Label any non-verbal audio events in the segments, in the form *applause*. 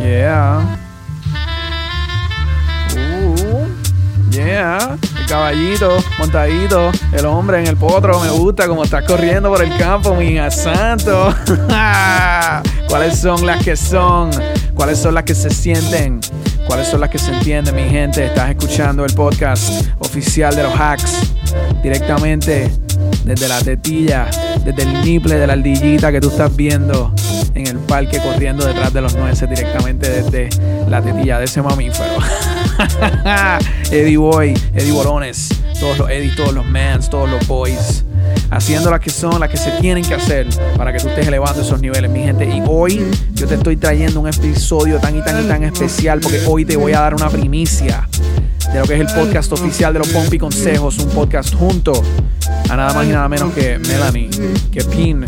Yeah. Uh, yeah. El caballito montadito. El hombre en el potro. Me gusta como estás corriendo por el campo, mi santo. *laughs* ¿Cuáles son las que son? ¿Cuáles son las que se sienten? ¿Cuáles son las que se entienden, mi gente? Estás escuchando el podcast oficial de los hacks directamente desde la tetilla, desde el niple de la ardillita que tú estás viendo en el parque corriendo detrás de los nueces directamente desde la tetilla de ese mamífero. *laughs* Eddie Boy, Eddie Bolones, todos los Eddie, todos los mans, todos los boys, haciendo las que son, las que se tienen que hacer para que tú estés elevando esos niveles, mi gente. Y hoy yo te estoy trayendo un episodio tan y tan y tan especial porque hoy te voy a dar una primicia de lo que es el podcast oficial de los Pompi Consejos, un podcast junto a nada más y nada menos que Melanie, que Pin,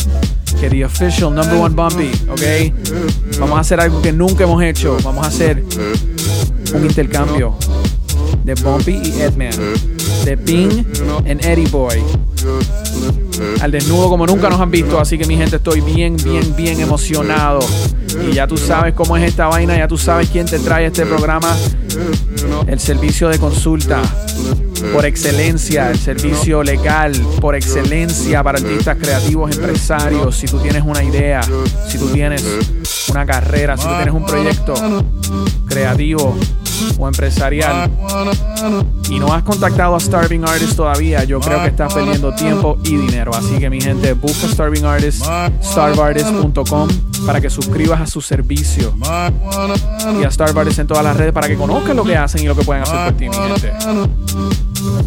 que The Official Number One Bumpy, ¿ok? Vamos a hacer algo que nunca hemos hecho. Vamos a hacer un intercambio de Bumpy y Edman, de Pin and Eddie Boy. Al desnudo como nunca nos han visto, así que mi gente estoy bien, bien, bien emocionado. Y ya tú sabes cómo es esta vaina, ya tú sabes quién te trae este programa. El servicio de consulta por excelencia, el servicio legal por excelencia para artistas creativos, empresarios. Si tú tienes una idea, si tú tienes una carrera, si tú tienes un proyecto creativo o empresarial y no has contactado a Starving Artist todavía, yo creo que estás perdiendo tiempo y dinero. Así que mi gente, busca Starving Artist, starvartist.com para que suscribas a su servicio y a Starve Artist en todas las redes para que conozcan lo que hacen y lo que pueden hacer por ti, mi gente.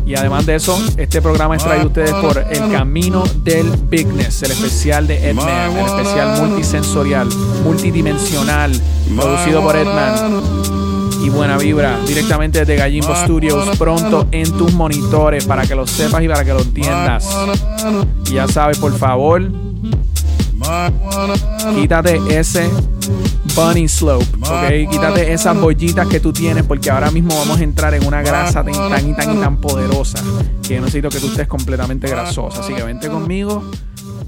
Y además de eso, este programa es traído a ustedes por El Camino del Bigness, el especial de Edman, el especial multisensorial, multidimensional, producido por Edman. Y buena vibra directamente desde Gallimbo Studios pronto en tus monitores para que lo sepas y para que lo entiendas. Y ya sabes, por favor, quítate ese bunny slope, ¿ok? Quítate esas bollitas que tú tienes porque ahora mismo vamos a entrar en una grasa tan, tan y tan y tan poderosa que yo necesito que tú estés completamente grasosa. Así que vente conmigo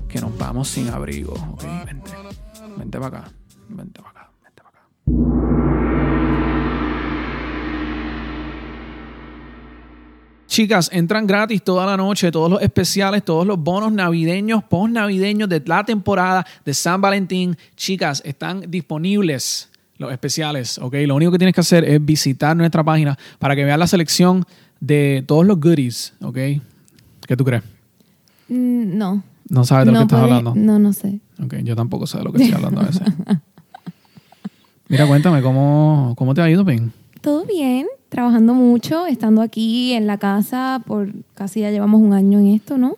que nos vamos sin abrigo, ¿ok? Vente, vente para acá, vente para acá, vente para acá. Chicas, entran gratis toda la noche, todos los especiales, todos los bonos navideños, post navideños de la temporada de San Valentín. Chicas, están disponibles los especiales, ¿ok? Lo único que tienes que hacer es visitar nuestra página para que veas la selección de todos los goodies, ¿ok? ¿Qué tú crees? Mm, No. No sabes de lo no que estás puede- hablando. No, no sé. Ok, yo tampoco sé de lo que estoy hablando a veces. *laughs* Mira, cuéntame, ¿cómo, cómo te ha ido, Pin? Todo bien, trabajando mucho, estando aquí en la casa por casi ya llevamos un año en esto, ¿no?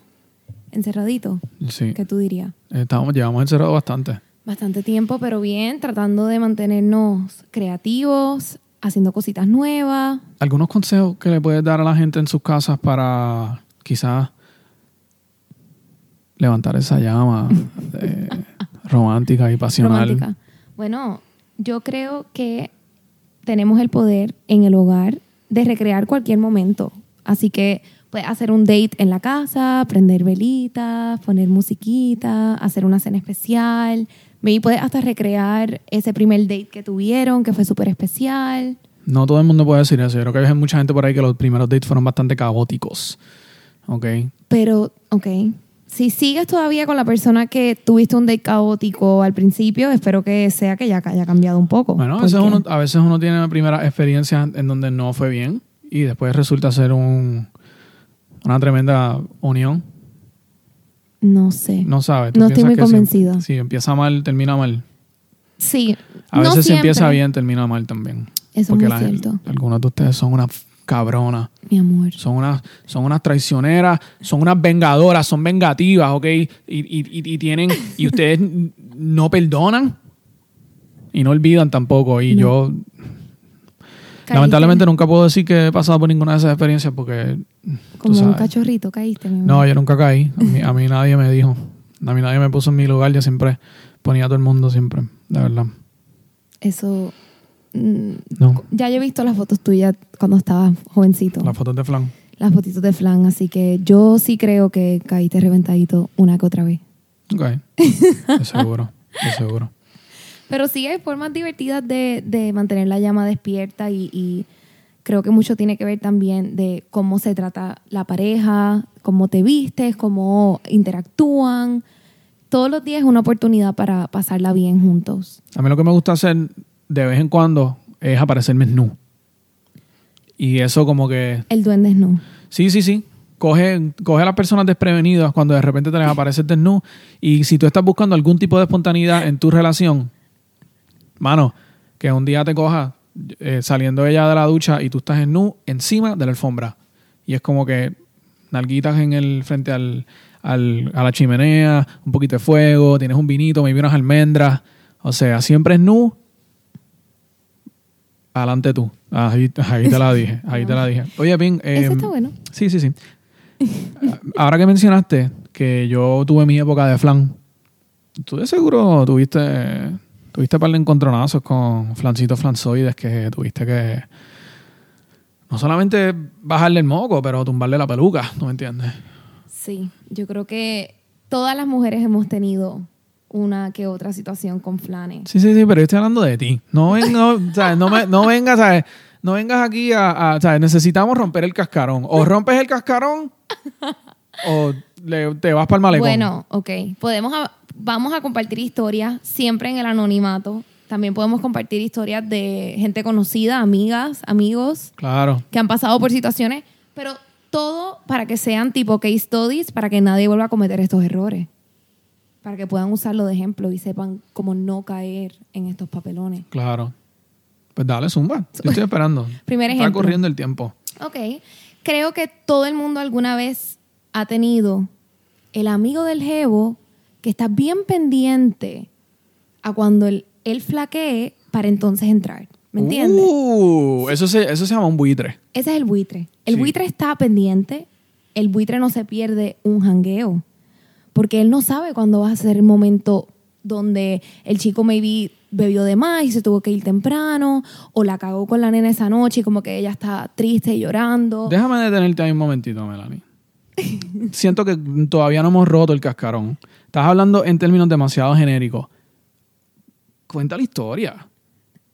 Encerradito, Sí, ¿qué tú dirías? estamos, llevamos encerrado bastante. Bastante tiempo, pero bien, tratando de mantenernos creativos, haciendo cositas nuevas. ¿Algunos consejos que le puedes dar a la gente en sus casas para quizás levantar esa llama eh, *laughs* romántica y pasional? romántica. Bueno, yo creo que tenemos el poder en el hogar de recrear cualquier momento. Así que puedes hacer un date en la casa, prender velitas, poner musiquita, hacer una cena especial. Maybe puedes hasta recrear ese primer date que tuvieron, que fue súper especial. No todo el mundo puede decir eso. Yo creo que hay mucha gente por ahí que los primeros dates fueron bastante caóticos. ¿Ok? Pero, ok. Si sigues todavía con la persona que tuviste un date caótico al principio, espero que sea que ya haya cambiado un poco. Bueno, a veces, uno, a veces uno tiene primeras experiencias en donde no fue bien y después resulta ser un, una tremenda unión. No sé. No sabes. No estoy muy si- convencida. Si, empieza mal, termina mal. Sí. A no veces si empieza bien, termina mal también. Eso es muy la- cierto. algunos de ustedes son unas cabronas. Mi amor. Son unas, son unas traicioneras, son unas vengadoras, son vengativas, ¿ok? Y, y- tienen, y ustedes *laughs* no perdonan y no olvidan tampoco. Y No. yo, Caíste lamentablemente, nunca puedo decir que he pasado por ninguna de esas experiencias porque, Como un cachorrito caíste, mi amor. no, yo nunca caí. A mí, a mí nadie me dijo, a mí nadie me puso en mi lugar. Yo siempre ponía a todo el mundo, siempre, de verdad. Eso. Mm, No, Ya yo he visto las fotos tuyas cuando estabas jovencito. las fotos de flan. Las fotitos de flan, así que yo sí creo que caíste reventadito una que otra vez. Ok, de seguro. de seguro. Pero sí hay formas divertidas de, de mantener la llama despierta y, y creo que mucho tiene que ver también de cómo se trata la pareja, cómo te vistes, cómo interactúan. Todos los días es una oportunidad para pasarla bien juntos. A mí lo que me gusta hacer de vez en cuando es aparecerme nu. Y eso como que... El duende es no. Sí, sí, sí. Coge, coge a las personas desprevenidas cuando de repente te les aparece desnudo. Y si tú estás buscando algún tipo de espontaneidad en tu relación, mano, que un día te coja eh, saliendo ella de la ducha y tú estás en nu encima de la alfombra. Y es como que nalguitas en el frente al, al- a la chimenea, un poquito de fuego, tienes un vinito, me unas almendras. O sea, siempre es nu. Adelante tú. Ahí, ahí te la *laughs* dije. Ahí te la dije. Oye, Pin. Eso em, está bueno. Sí, sí, sí. *laughs* Ahora que mencionaste que yo tuve mi época de flan, tú de seguro tuviste, tuviste par de encontronazos con flancitos flanzoides que tuviste que no solamente bajarle el moco, pero tumbarle la peluca, ¿tú me entiendes? Sí, yo creo que todas las mujeres hemos tenido una que otra situación con flanes. Sí, sí, sí, pero yo estoy hablando de ti. No, ven- no, ¿sabes? no, me- no vengas, ¿sabes? No vengas aquí a, a- ¿sabes? Necesitamos romper el cascarón. O rompes el cascarón o le- te vas para el malecón. Bueno, ok. Podemos a- vamos a compartir historias siempre en el anonimato. También podemos compartir historias de gente conocida, amigas, amigos Claro. que han pasado por situaciones, pero todo para que sean tipo case studies, para que nadie vuelva a cometer estos errores. Para que puedan usarlo de ejemplo y sepan cómo no caer en estos papelones. Claro. Pues dale, zumba. Yo estoy *laughs* esperando. Primer Está ejemplo. corriendo el tiempo. Ok. Creo que todo el mundo alguna vez ha tenido el amigo del jevo que está bien pendiente a cuando él, él flaquee para entonces entrar. ¿Me entiendes? Uh, eso, se, eso se llama un buitre. Ese es el buitre. El Sí. buitre está pendiente. El buitre no se pierde un jangueo. Porque él no sabe cuándo va a ser el momento donde el chico maybe bebió de más y se tuvo que ir temprano, o la cagó con la nena esa noche y como que ella está triste y llorando. Déjame detenerte ahí un momentito, Melanie. *laughs* Siento que todavía no hemos roto el cascarón. Estás hablando en términos demasiado genéricos. Cuenta la historia.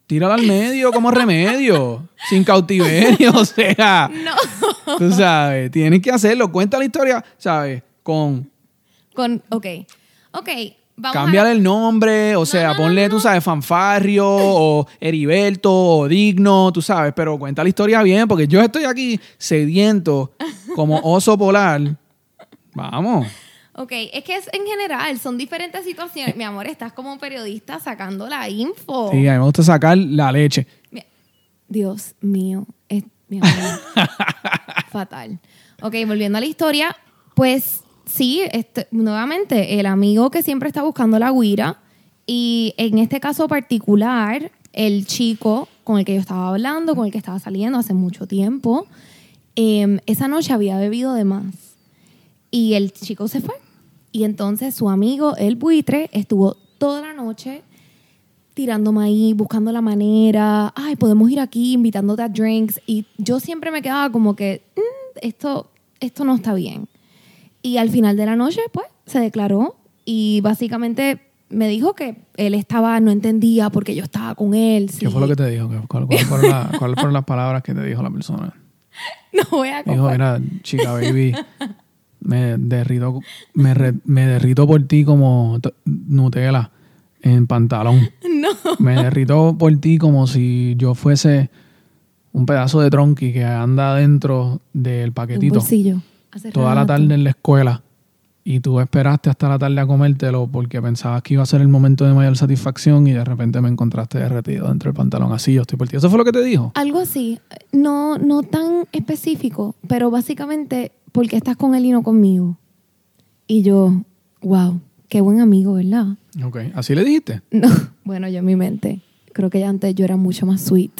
Tírala al medio como remedio. *laughs* Sin cautiverio, o sea. No. Tú sabes, tienes que hacerlo. Cuenta la historia, ¿sabes? Con Con, ok. Ok, vamos Cámbiale a... el nombre, o sea, ponle, tú sabes, fanfarrio o Heriberto o Digno, tú sabes, pero cuenta la historia bien, porque yo estoy aquí sediento como *laughs* oso polar. Vamos. Ok, es que es en general, son diferentes situaciones. Mi amor, estás como un periodista sacando la info. Sí, a mí me gusta sacar la leche. Mi- Dios mío, es, mi amor, *laughs* fatal. Ok, volviendo a la historia, pues sí, este, nuevamente, el amigo que siempre está buscando la guira y en este caso particular, el chico con el que yo estaba hablando, con el que estaba saliendo hace mucho tiempo, em, esa noche había bebido de más y el chico se fue. Y entonces su amigo, el buitre, estuvo toda la noche tirándome ahí, buscando la manera, ay, podemos ir aquí, invitándote a drinks. Y yo siempre me quedaba como que, "Mm, esto, esto no está bien. Y al final de la noche, pues, se declaró y básicamente me dijo que él estaba, no entendía porque yo estaba con él. ¿Qué sí. fue lo que te dijo? ¿Qué- ¿Cuál- ¿Cuáles fueron, la- cuáles fueron las palabras que te dijo la persona? *laughs* No voy a Dijo, mira, chica, baby, me derrito, me, re- me derrito por ti como Nutella en pantalón. *laughs* No. Me derrito por ti como si yo fuese un pedazo de tronqui que anda dentro del Un paquetito bolsillo. Hace toda la tarde en la escuela y tú esperaste hasta la tarde a comértelo porque pensabas que iba a ser el momento de mayor satisfacción y de repente me encontraste derretido dentro del pantalón. Así yo estoy por ti. ¿Eso fue lo que te dijo? Algo así, no, no tan específico, pero básicamente, ¿por qué estás con él y no conmigo? Y yo, wow, qué buen amigo, ¿verdad? Ok. ¿Así le dijiste? *laughs* No, bueno, yo en mi mente, creo que antes yo era mucho más sweet.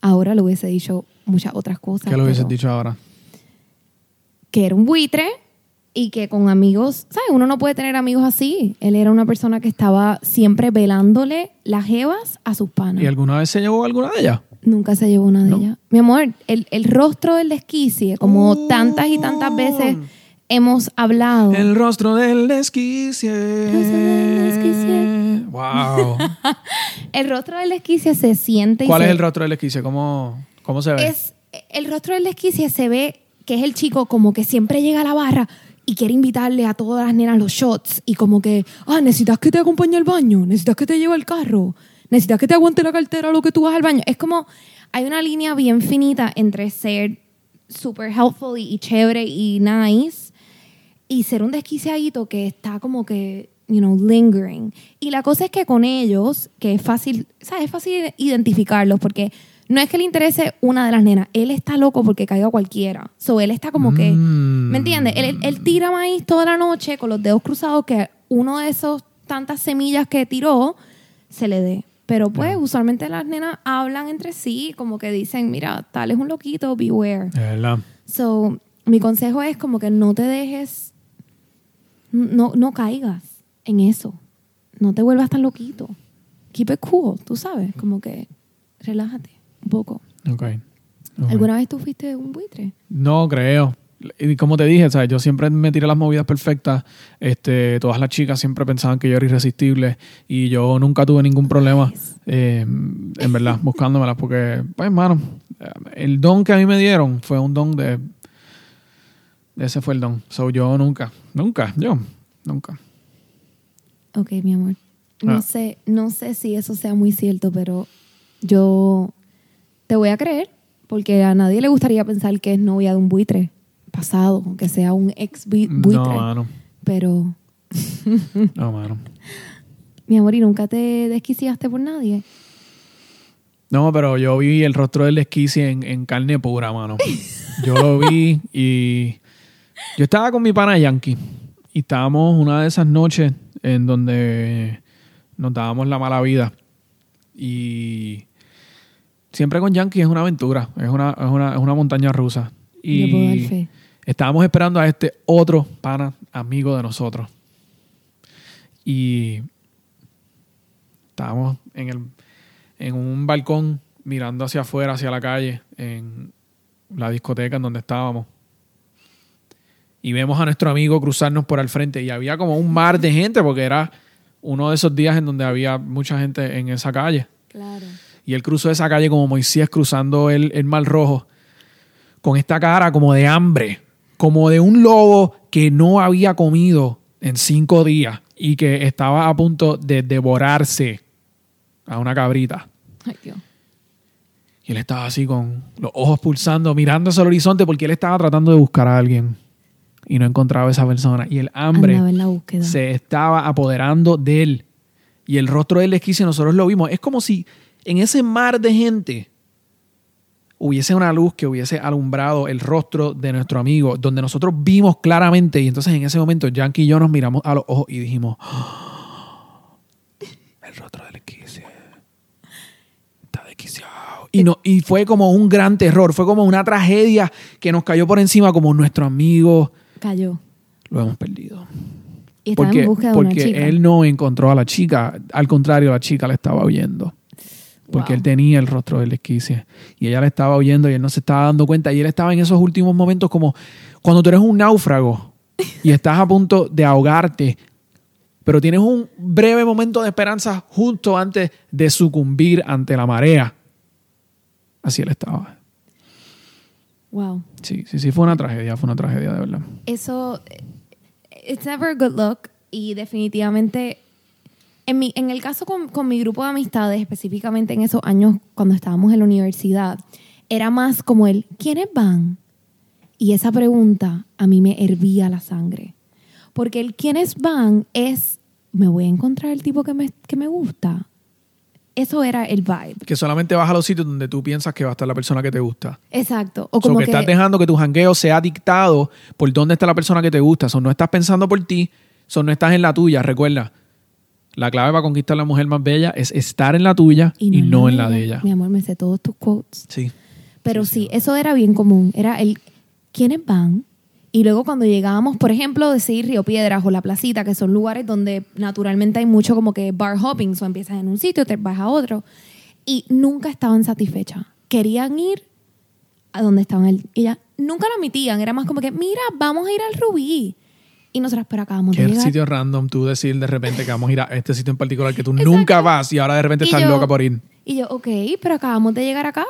Ahora le hubiese dicho muchas otras cosas. ¿Qué le hubieses dicho ahora? Que era un buitre y que con amigos, ¿sabes? Uno no puede tener amigos así. Él era una persona que estaba siempre velándole las jevas a sus panas. ¿Y alguna vez se llevó alguna de ellas? Nunca se llevó una de No. ellas. Mi amor, el, el rostro del desquicie, como Oh. tantas y tantas veces hemos hablado. El rostro del desquicie. Rostro del desquicie. Wow. El rostro del desquicia *laughs* se siente y ¿Cuál se- es el rostro del esquice? ¿Cómo, cómo se ve? es el rostro del desquicia se ve que es el chico como que siempre llega a la barra y quiere invitarle a todas las nenas los shots y como que, ah, necesitas que te acompañe al baño, necesitas que te lleve al carro, necesitas que te aguante la cartera lo que tú vas al baño. Es como, hay una línea bien finita entre ser super helpful y, chévere y nice y ser un desquiciadito que está como que, you know, lingering. Y la cosa es que con ellos, que es fácil, ¿sabes? Es fácil identificarlos porque no es que le interese una de las nenas, él está loco porque caiga cualquiera. So, él está como que, Mm. ¿me entiendes? Él, él- él tira maíz toda la noche con los dedos cruzados que uno de esos tantas semillas que tiró se le dé. Pero pues usualmente las nenas hablan entre sí, como que dicen, mira, tal es un loquito, beware. So, mi consejo es como que no te dejes, no, no caigas en eso. No te vuelvas tan loquito. Keep it cool, tú sabes, como que relájate un poco. Ok. Ok. ¿Alguna vez tú fuiste un buitre? No creo. Y como te dije, ¿sabes? yo siempre me tiré las movidas perfectas. Este, todas las chicas siempre pensaban que yo era irresistible y yo nunca tuve ningún problema, eh, en verdad, *laughs* buscándomelas. Porque, pues, hermano, el don que a mí me dieron fue un don de. Ese fue el don. So, yo nunca, nunca, yo, nunca. Ok, mi amor. No Ah. sé, no sé si eso sea muy cierto, pero yo te voy a creer porque a nadie le gustaría pensar que es novia de un buitre pasado, que sea un ex bui- buitre. No, mano. Pero, No, mano. *laughs* mi amor, ¿y nunca te desquiciaste por nadie? No, pero yo vi el rostro del esquice en, en carne pura, mano. Yo lo vi y yo estaba con mi pana Yankee y estábamos una de esas noches en donde nos dábamos la mala vida y siempre con Yankee es una aventura, es una, es una, es una montaña rusa. Yo puedo dar Y fe. estábamos esperando a este otro pana amigo de nosotros y estábamos en el en un balcón mirando hacia afuera, hacia la calle, en la discoteca en donde estábamos. Y vemos a nuestro amigo cruzarnos por al frente y había como un mar de gente porque era uno de esos días en donde había mucha gente en esa calle. Claro. Y él cruzó esa calle como Moisés cruzando el, el mar rojo, con esta cara como de hambre, como de un lobo que no había comido en cinco días y que estaba a punto de devorarse a una cabrita. Ay, Dios. Y él estaba así con los ojos pulsando, mirando hacia el horizonte porque él estaba tratando de buscar a alguien y no encontraba a esa persona. Y el hambre en la se estaba apoderando de él. Y el rostro de él esquice, nosotros lo vimos. Es como si en ese mar de gente hubiese una luz que hubiese alumbrado el rostro de nuestro amigo, donde nosotros vimos claramente. Y entonces en ese momento, Yankee y yo nos miramos a los ojos y dijimos: "Ah, El rostro del esquice está desquiciado. Y, no, y fue como un gran terror, fue como una tragedia que nos cayó por encima, como nuestro amigo Cayó. lo hemos perdido. Y Porque, en búsqueda de una porque chica. él no encontró a la chica, al contrario, la chica le estaba huyendo. Porque Wow. él tenía el rostro del esquice y ella le estaba huyendo y él no se estaba dando cuenta. Y él estaba en esos últimos momentos como cuando tú eres un náufrago y estás a punto de ahogarte, pero tienes un breve momento de esperanza justo antes de sucumbir ante la marea. Así él estaba. Wow. Sí, sí, sí, fue una tragedia, fue una tragedia de verdad. Eso, it's never a good look y definitivamente, en, mi, en el caso con, con mi grupo de amistades, específicamente en esos años cuando estábamos en la universidad, era más como el, ¿quiénes van? Y esa pregunta a mí me hervía la sangre. Porque el quiénes van es, me voy a encontrar el tipo que me, que me gusta. Eso era el vibe. Que solamente vas a los sitios donde tú piensas que va a estar la persona que te gusta. Exacto. O O como que, que, estás dejando que tu jangueo sea dictado por dónde está la persona que te gusta. So, no estás pensando por ti, so, no estás en la tuya. Recuerda, la clave para conquistar a la mujer más bella es estar en la tuya y no, en la de ella. Mi amor, me sé todos tus quotes. Sí. Pero sí, eso era bien común. Era el quiénes van. Y luego cuando llegábamos, por ejemplo, decir Río Piedras o La Placita, que son lugares donde naturalmente hay mucho como que bar hopping, o empiezas en un sitio, te vas a otro. Y nunca estaban satisfechas. Querían ir a donde estaban. El, ella nunca lo admitían. Era más como que, mira, vamos a ir al Rubí. Y nosotras, pero acabamos de Qué llegar. sitio random tú decir de repente que vamos a ir a este sitio en particular que tú nunca vas y ahora de repente Y estás yo- loca por ir. Y yo, ok, pero acabamos de llegar acá.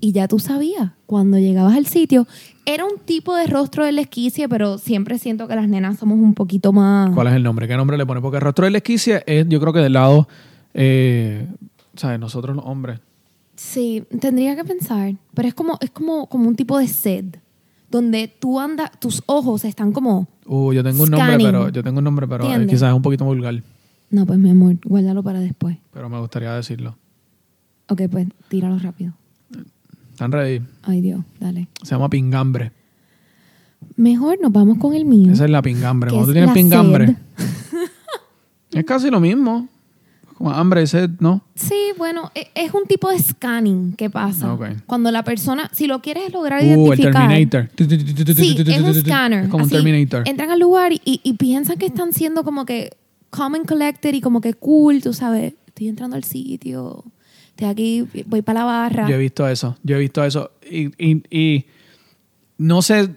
Y ya tú sabías, cuando llegabas al sitio, era un tipo de rostro de la esquicie, pero siempre siento que las nenas somos un poquito más... ¿Cuál es el nombre? ¿Qué nombre le pone? Porque el rostro de la esquicia es, yo creo que del lado, eh, ¿sabes? Nosotros los hombres. Sí, tendría que pensar, pero es como, es como, como un tipo de sed, donde tú andas, tus ojos están como... Uh, yo tengo un nombre, pero yo tengo un nombre, pero eh, quizás es un poquito vulgar, No, pues mi amor, guárdalo para después. pero me gustaría decirlo. Ok, pues tíralo rápido. ¿Están ready? Ay Dios, dale. Se llama pingambre. Mejor nos vamos con el mío. Esa es la pingambre. Cuando tú es tienes pingambre, *laughs* es casi lo mismo. Como hambre sed, ¿no? Sí, bueno, e- es un tipo de scanning que pasa. Ok. Cuando la persona, si lo quieres lograr Uh, el identificar. Terminator. Sí, es un scanner. Es como un Terminator. Entran al lugar y, y piensan que están siendo como que and collected y como que cool, tú sabes. Estoy entrando al sitio, estoy aquí, voy para la barra. Yo he visto eso, yo he visto eso. Y, y- y no sé,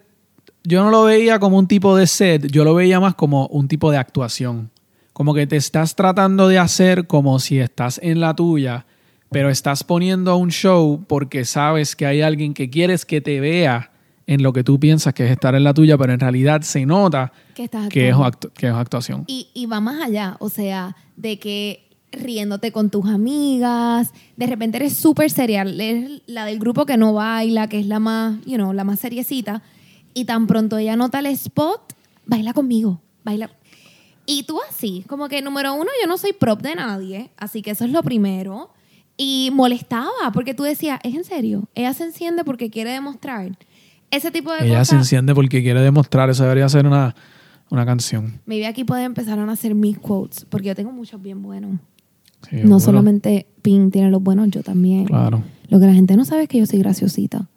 yo no lo veía como un tipo de set, yo lo veía más como un tipo de actuación. Como que te estás tratando de hacer como si estás en la tuya, pero estás poniendo un show porque sabes que hay alguien que quieres que te vea en lo que tú piensas que es estar en la tuya, pero en realidad se nota que estás que es, actuando. actu- que es actuación. Y, y va más allá, o sea, de que riéndote con tus amigas, de repente eres súper serial, eres la del grupo que no baila, que es la más, you know, la más seriecita, y tan pronto ella nota el spot, baila conmigo, baila. Y tú así, como que número uno, yo no soy prop de nadie, así que eso es lo primero. Y molestaba, porque tú decías, ¿es en serio? Ella se enciende porque quiere demostrar. Ese tipo de Ella cosas. se enciende porque quiere demostrar, eso debería ser una, una canción. Maybe aquí pueden empezar a hacer mis quotes, porque yo tengo muchos bien buenos. Sí, no solamente Pink tiene los buenos, yo también. Claro. Lo que la gente no sabe es que yo soy graciosita.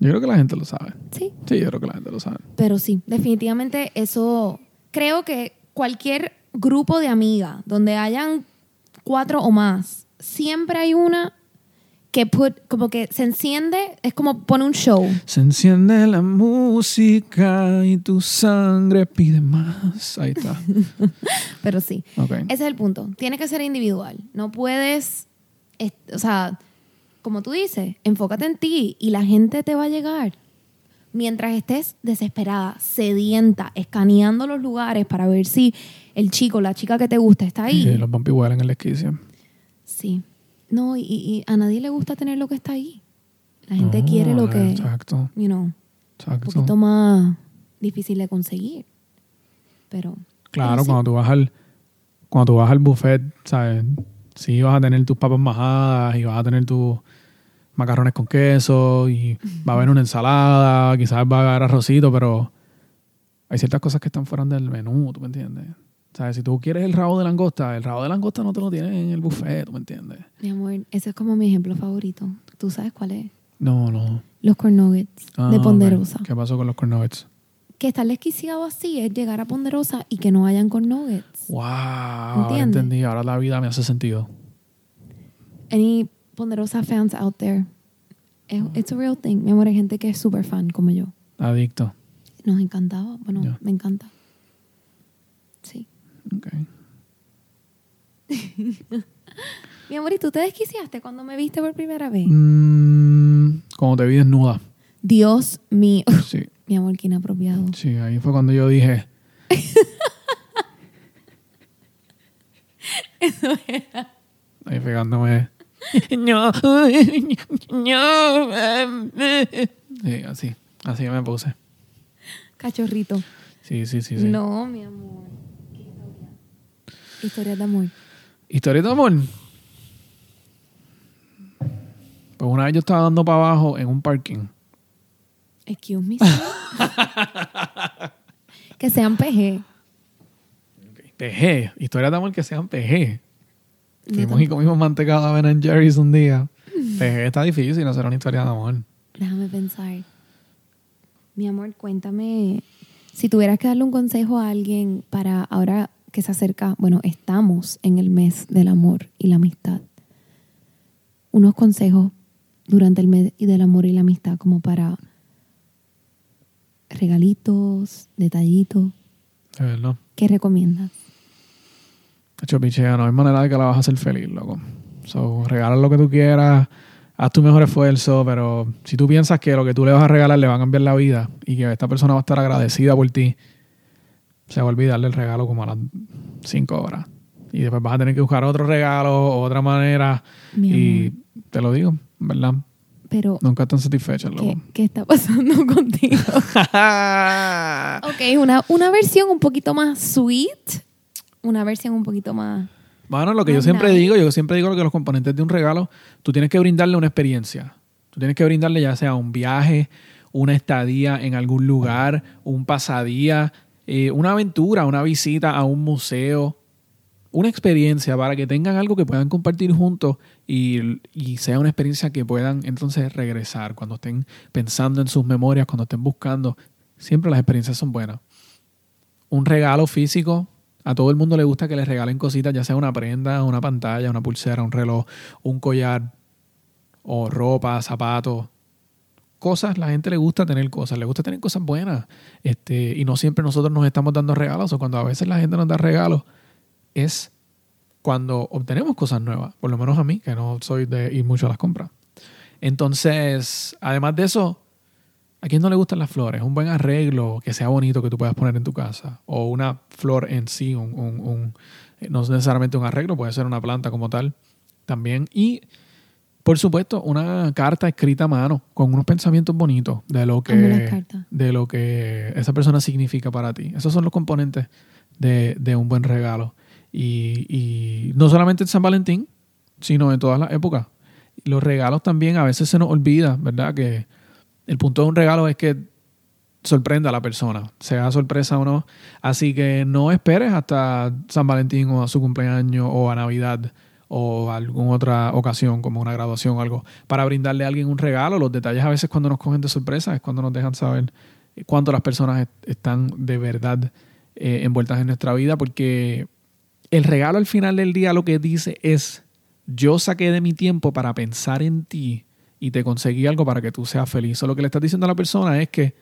Yo creo que la gente lo sabe. Sí. Sí, yo creo que la gente lo sabe. Pero sí, definitivamente eso. Creo que cualquier grupo de amigas donde hayan cuatro o más, siempre hay una que put, como que se enciende, es como pone un show. Se enciende la música y tu sangre pide más. Ahí está. *laughs* Pero sí, ese es el punto. Tiene que ser individual. No puedes, es- o sea, como tú dices, enfócate en ti y la gente te va a llegar. Mientras estés desesperada, sedienta, escaneando los lugares para ver si el chico la chica que te gusta está ahí. Sí, los vampi huelen en la esquicia. Sí. No, y, y a nadie le gusta tener lo que está ahí. La gente No, quiere lo que, Exacto. you know, un poquito más difícil de conseguir. Pero. Claro, pero sí. cuando tú vas al cuando tú vas al buffet, ¿sabes? Sí vas a tener tus papas majadas y vas a tener tus macarrones con queso y va a haber una ensalada, quizás va a haber arrocito, pero hay ciertas cosas que están fuera del menú, ¿tú me entiendes? ¿Sabes? Si tú quieres el rabo de langosta, el rabo de langosta no te lo tienen en el buffet, ¿tú me entiendes? Mi amor, ese es como mi ejemplo favorito. ¿Tú sabes cuál es? No, no. Los corn nuggets Ah, de. Ponderosa. ¿Qué pasó con los corn nuggets? Que estar desquiciado así es llegar a Ponderosa y que no hayan corn nuggets. Wow, ahora ¿Entiendes? entendí, ahora la vida me hace sentido. Any Ponderosa fans out there? It's a real thing. Mi amor, hay gente que es súper fan como yo. Adicto. Nos encantaba. Bueno, me encanta. Sí. Ok. *laughs* Mi amor, ¿y tú te desquiciaste cuando me viste por primera vez? Mm, como te vi desnuda. Dios mío. *laughs* Sí. Mi amor, qué inapropiado. Sí, ahí fue cuando yo dije. *laughs* Ahí fue cuando me. No, *laughs* no. Sí, así. Así me puse. Cachorrito. Sí, sí, sí. sí. No, mi amor. ¿Qué historia? Historias de amor. Historia de amor. Pues una vez yo estaba dando para abajo en un parking. Excuse me. *laughs* que sean PG. PG. Historia de amor que sean PG. Fuimos y comimos mantecado de Ben Jerry's un día. PG está difícil hacer una historia de amor. Déjame pensar. Mi amor, cuéntame. Si tuvieras que darle un consejo a alguien para ahora que se acerca, bueno, estamos en el mes del amor y la amistad. Unos consejos durante el mes del amor y la amistad, como para regalitos, detallitos. De verdad. ¿Qué recomiendas? Hecho, pichea, no hay manera de que la vas a hacer feliz, loco. So, regala lo que tú quieras, haz tu mejor esfuerzo, pero si tú piensas que lo que tú le vas a regalar le va a cambiar la vida y que esta persona va a estar agradecida por ti, se va a olvidarle el regalo como a las 5 horas. Y después vas a tener que buscar otro regalo, otra manera. Y te lo digo, ¿verdad? Pero, Nunca están satisfechos, ¿qué, loco. qué está pasando *laughs* contigo? *laughs* ok, una, una versión un poquito más sweet. Una versión un poquito más... Bueno, lo que yo siempre digo, yo siempre digo que los componentes de un regalo, tú tienes que brindarle una experiencia. Tú tienes que brindarle ya sea un viaje, una estadía en algún lugar, un pasadía, eh, una aventura, una visita a un museo, una experiencia para que tengan algo que puedan compartir juntos y, y sea una experiencia que puedan entonces regresar cuando estén pensando en sus memorias, cuando estén buscando. Siempre las experiencias son buenas. Un regalo físico, a todo el mundo le gusta que le regalen cositas, ya sea una prenda, una pantalla, una pulsera, un reloj, un collar, o ropa, zapatos. Cosas, la gente le gusta tener cosas, le gusta tener cosas buenas. Este, y no siempre nosotros nos estamos dando regalos, o cuando a veces la gente nos da regalos, es cuando obtenemos cosas nuevas, por lo menos a mí, que no soy de ir mucho a las compras. Entonces, además de eso, ¿a quién no le gustan las flores? Un buen arreglo que sea bonito que tú puedas poner en tu casa. O una flor en sí, un, un- un- eh, no es necesariamente un arreglo, puede ser una planta como tal también. Y, por supuesto, una carta escrita a mano con unos pensamientos bonitos de lo que, de lo que esa persona significa para ti. Esos son los componentes de, de un buen regalo. Y, y no solamente en San Valentín, sino en todas las épocas. Los regalos también a veces se nos olvida, ¿verdad? Que el punto de un regalo es que sorprenda a la persona, sea sorpresa o no. Así que no esperes hasta San Valentín o a su cumpleaños o a Navidad o alguna otra ocasión como una graduación o algo para brindarle a alguien un regalo. Los detalles a veces cuando nos cogen de sorpresa es cuando nos dejan saber cuánto las personas est- están de verdad eh, envueltas en nuestra vida porque el regalo al final del día lo que dice es yo saqué de mi tiempo para pensar en ti y te conseguí algo para que tú seas feliz. So, lo que le estás diciendo a la persona es que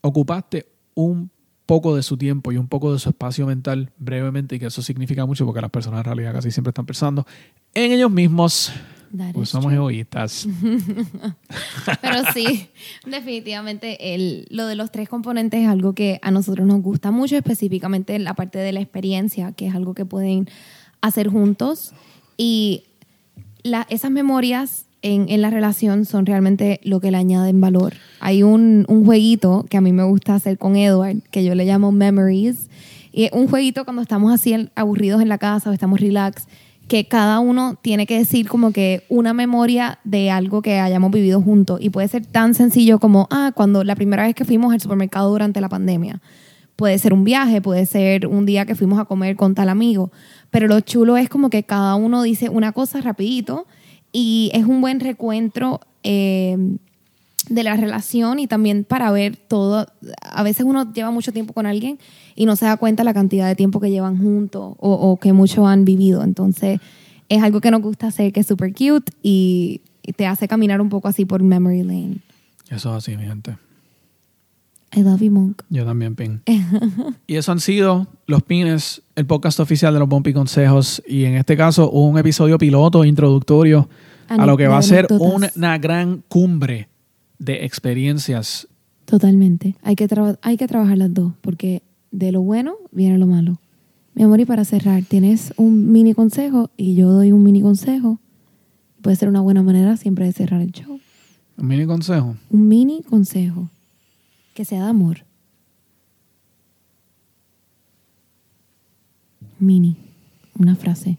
ocupaste un poco de su tiempo y un poco de su espacio mental brevemente y que eso significa mucho porque las personas en realidad casi siempre están pensando en ellos mismos. Pues somos true. egoístas. *laughs* Pero sí, *laughs* definitivamente el, lo de los tres componentes es algo que a nosotros nos gusta mucho, específicamente la parte de la experiencia, que es algo que pueden hacer juntos. Y la- esas memorias en, en la relación son realmente lo que le añaden valor. Hay un, un jueguito que a mí me gusta hacer con Edward, que yo le llamo Memories. Y un jueguito cuando estamos así aburridos en la casa o estamos relax, que cada uno tiene que decir como que una memoria de algo que hayamos vivido juntos. Y puede ser tan sencillo como, ah, cuando la primera vez que fuimos al supermercado durante la pandemia. Puede ser un viaje, puede ser un día que fuimos a comer con tal amigo. Pero lo chulo es como que cada uno dice una cosa rapidito y es un buen recuentro eh, de la relación y también para ver todo. A veces uno lleva mucho tiempo con alguien y no se da cuenta la cantidad de tiempo que llevan juntos o, o que mucho han vivido. Entonces es algo que nos gusta hacer que es súper cute y, te hace caminar un poco así por memory lane. Eso es así, mi gente. I love you, Monk. Yo también, Pin. *laughs* y eso han sido los pines, el podcast oficial de los Bumpy Consejos. Y en este caso, un episodio piloto introductorio a lo que va a ser Anécdotas. una gran cumbre de experiencias. Totalmente. Hay que, hay que trabajar las dos, porque de lo bueno viene lo malo. Mi amor, y para cerrar, tienes un mini consejo y yo doy un mini consejo. Puede ser una buena manera siempre de cerrar el show. Un mini consejo. Un mini consejo que sea de amor. Mini. Una frase.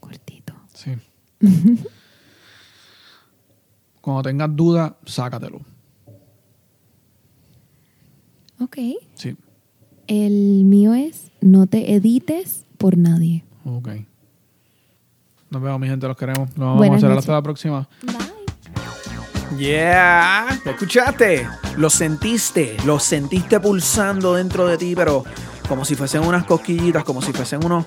Cortito. Sí. *laughs* Cuando tengas duda, sácatelo. Ok. Sí. El mío es no te edites por nadie. Ok. Nos vemos, mi gente. Los queremos. Nos vamos Buenas a hacer noches. hasta la próxima. Bye. Yeah, ¿Te escuchaste? Lo sentiste, lo sentiste pulsando dentro de ti, pero como si fuesen unas cosquillitas, como si fuesen unos,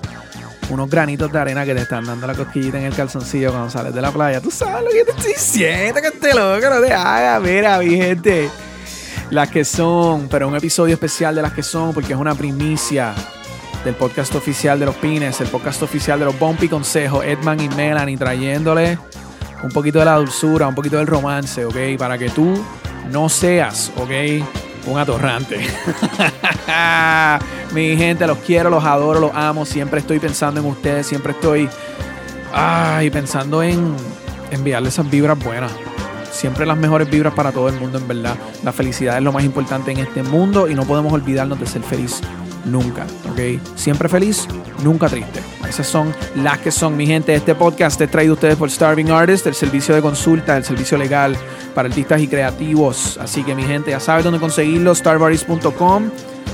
unos granitos de arena que te están dando la cosquillita en el calzoncillo cuando sales de la playa. Tú sabes lo que te estoy diciendo, que te loco, no te hagas. Mira, mi gente. las que son, pero un episodio especial de las que son, porque es una primicia del podcast oficial de los Pines, el podcast oficial de los Bumpy Consejos, Edman y Melanie, trayéndole un poquito de la dulzura, un poquito del romance, ¿ok? Para que tú no seas, ¿ok? Un atorrante. *laughs* Mi gente, los quiero, los adoro, los amo. Siempre estoy pensando en ustedes, siempre estoy ay, pensando en enviarles esas vibras buenas. Siempre las mejores vibras para todo el mundo, en verdad. La felicidad es lo más importante en este mundo y no podemos olvidarnos de ser feliz nunca, ¿ok? Siempre feliz, nunca triste. Esas son las que son, mi gente. Este podcast es traído a ustedes por Starving Artist, el servicio de consulta, el servicio legal para artistas y creativos. Así que, mi gente, ya sabes dónde conseguirlo, starbartist.com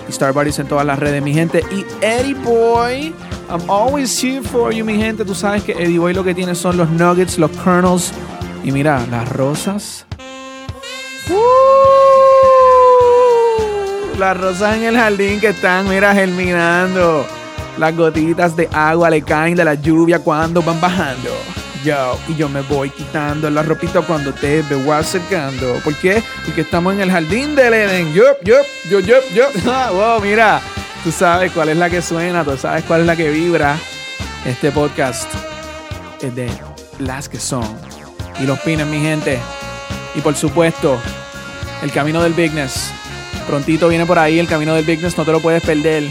y Starbartist en todas las redes, mi gente. Y Eddie Boy, I'm always here for you, mi gente. Tú sabes que Eddie Boy lo que tiene son los nuggets, los kernels y mira, las rosas. Las rosas en el jardín que están, mira, germinando. Las gotitas de agua le caen de la lluvia cuando van bajando. Yo, y yo me voy quitando la ropita cuando te veo acercando. ¿Por qué? Porque estamos en el jardín del Eden. Yup, yup, yo, yup, yup. *laughs* wow, mira, tú sabes cuál es la que suena, tú sabes cuál es la que vibra. Este podcast es de las que son. Y los pines, mi gente. Y por supuesto, el camino del bigness Prontito viene por ahí el camino del Bigness, no te lo puedes perder.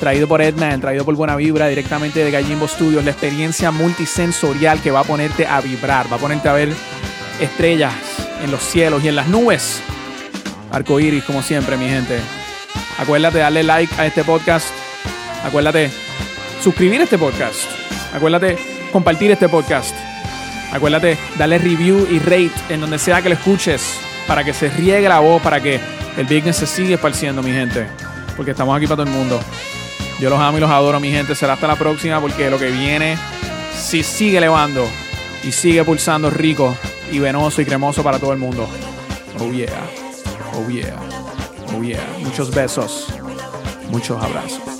Traído por Edman, traído por Buena Vibra, directamente de Gallimbo Studios. La experiencia multisensorial que va a ponerte a vibrar, va a ponerte a ver estrellas en los cielos y en las nubes. Arco iris, como siempre, mi gente. Acuérdate de darle like a este podcast. Acuérdate suscribir este podcast. Acuérdate compartir este podcast. Acuérdate darle review y rate en donde sea que lo escuches para que se riegue la voz, para que el business se sigue esparciendo, mi gente. Porque estamos aquí para todo el mundo. Yo los amo y los adoro, mi gente. Será hasta la próxima porque lo que viene si sigue elevando y sigue pulsando rico y venoso y cremoso para todo el mundo. Oh yeah. Oh yeah. Oh yeah. Muchos besos. Muchos abrazos.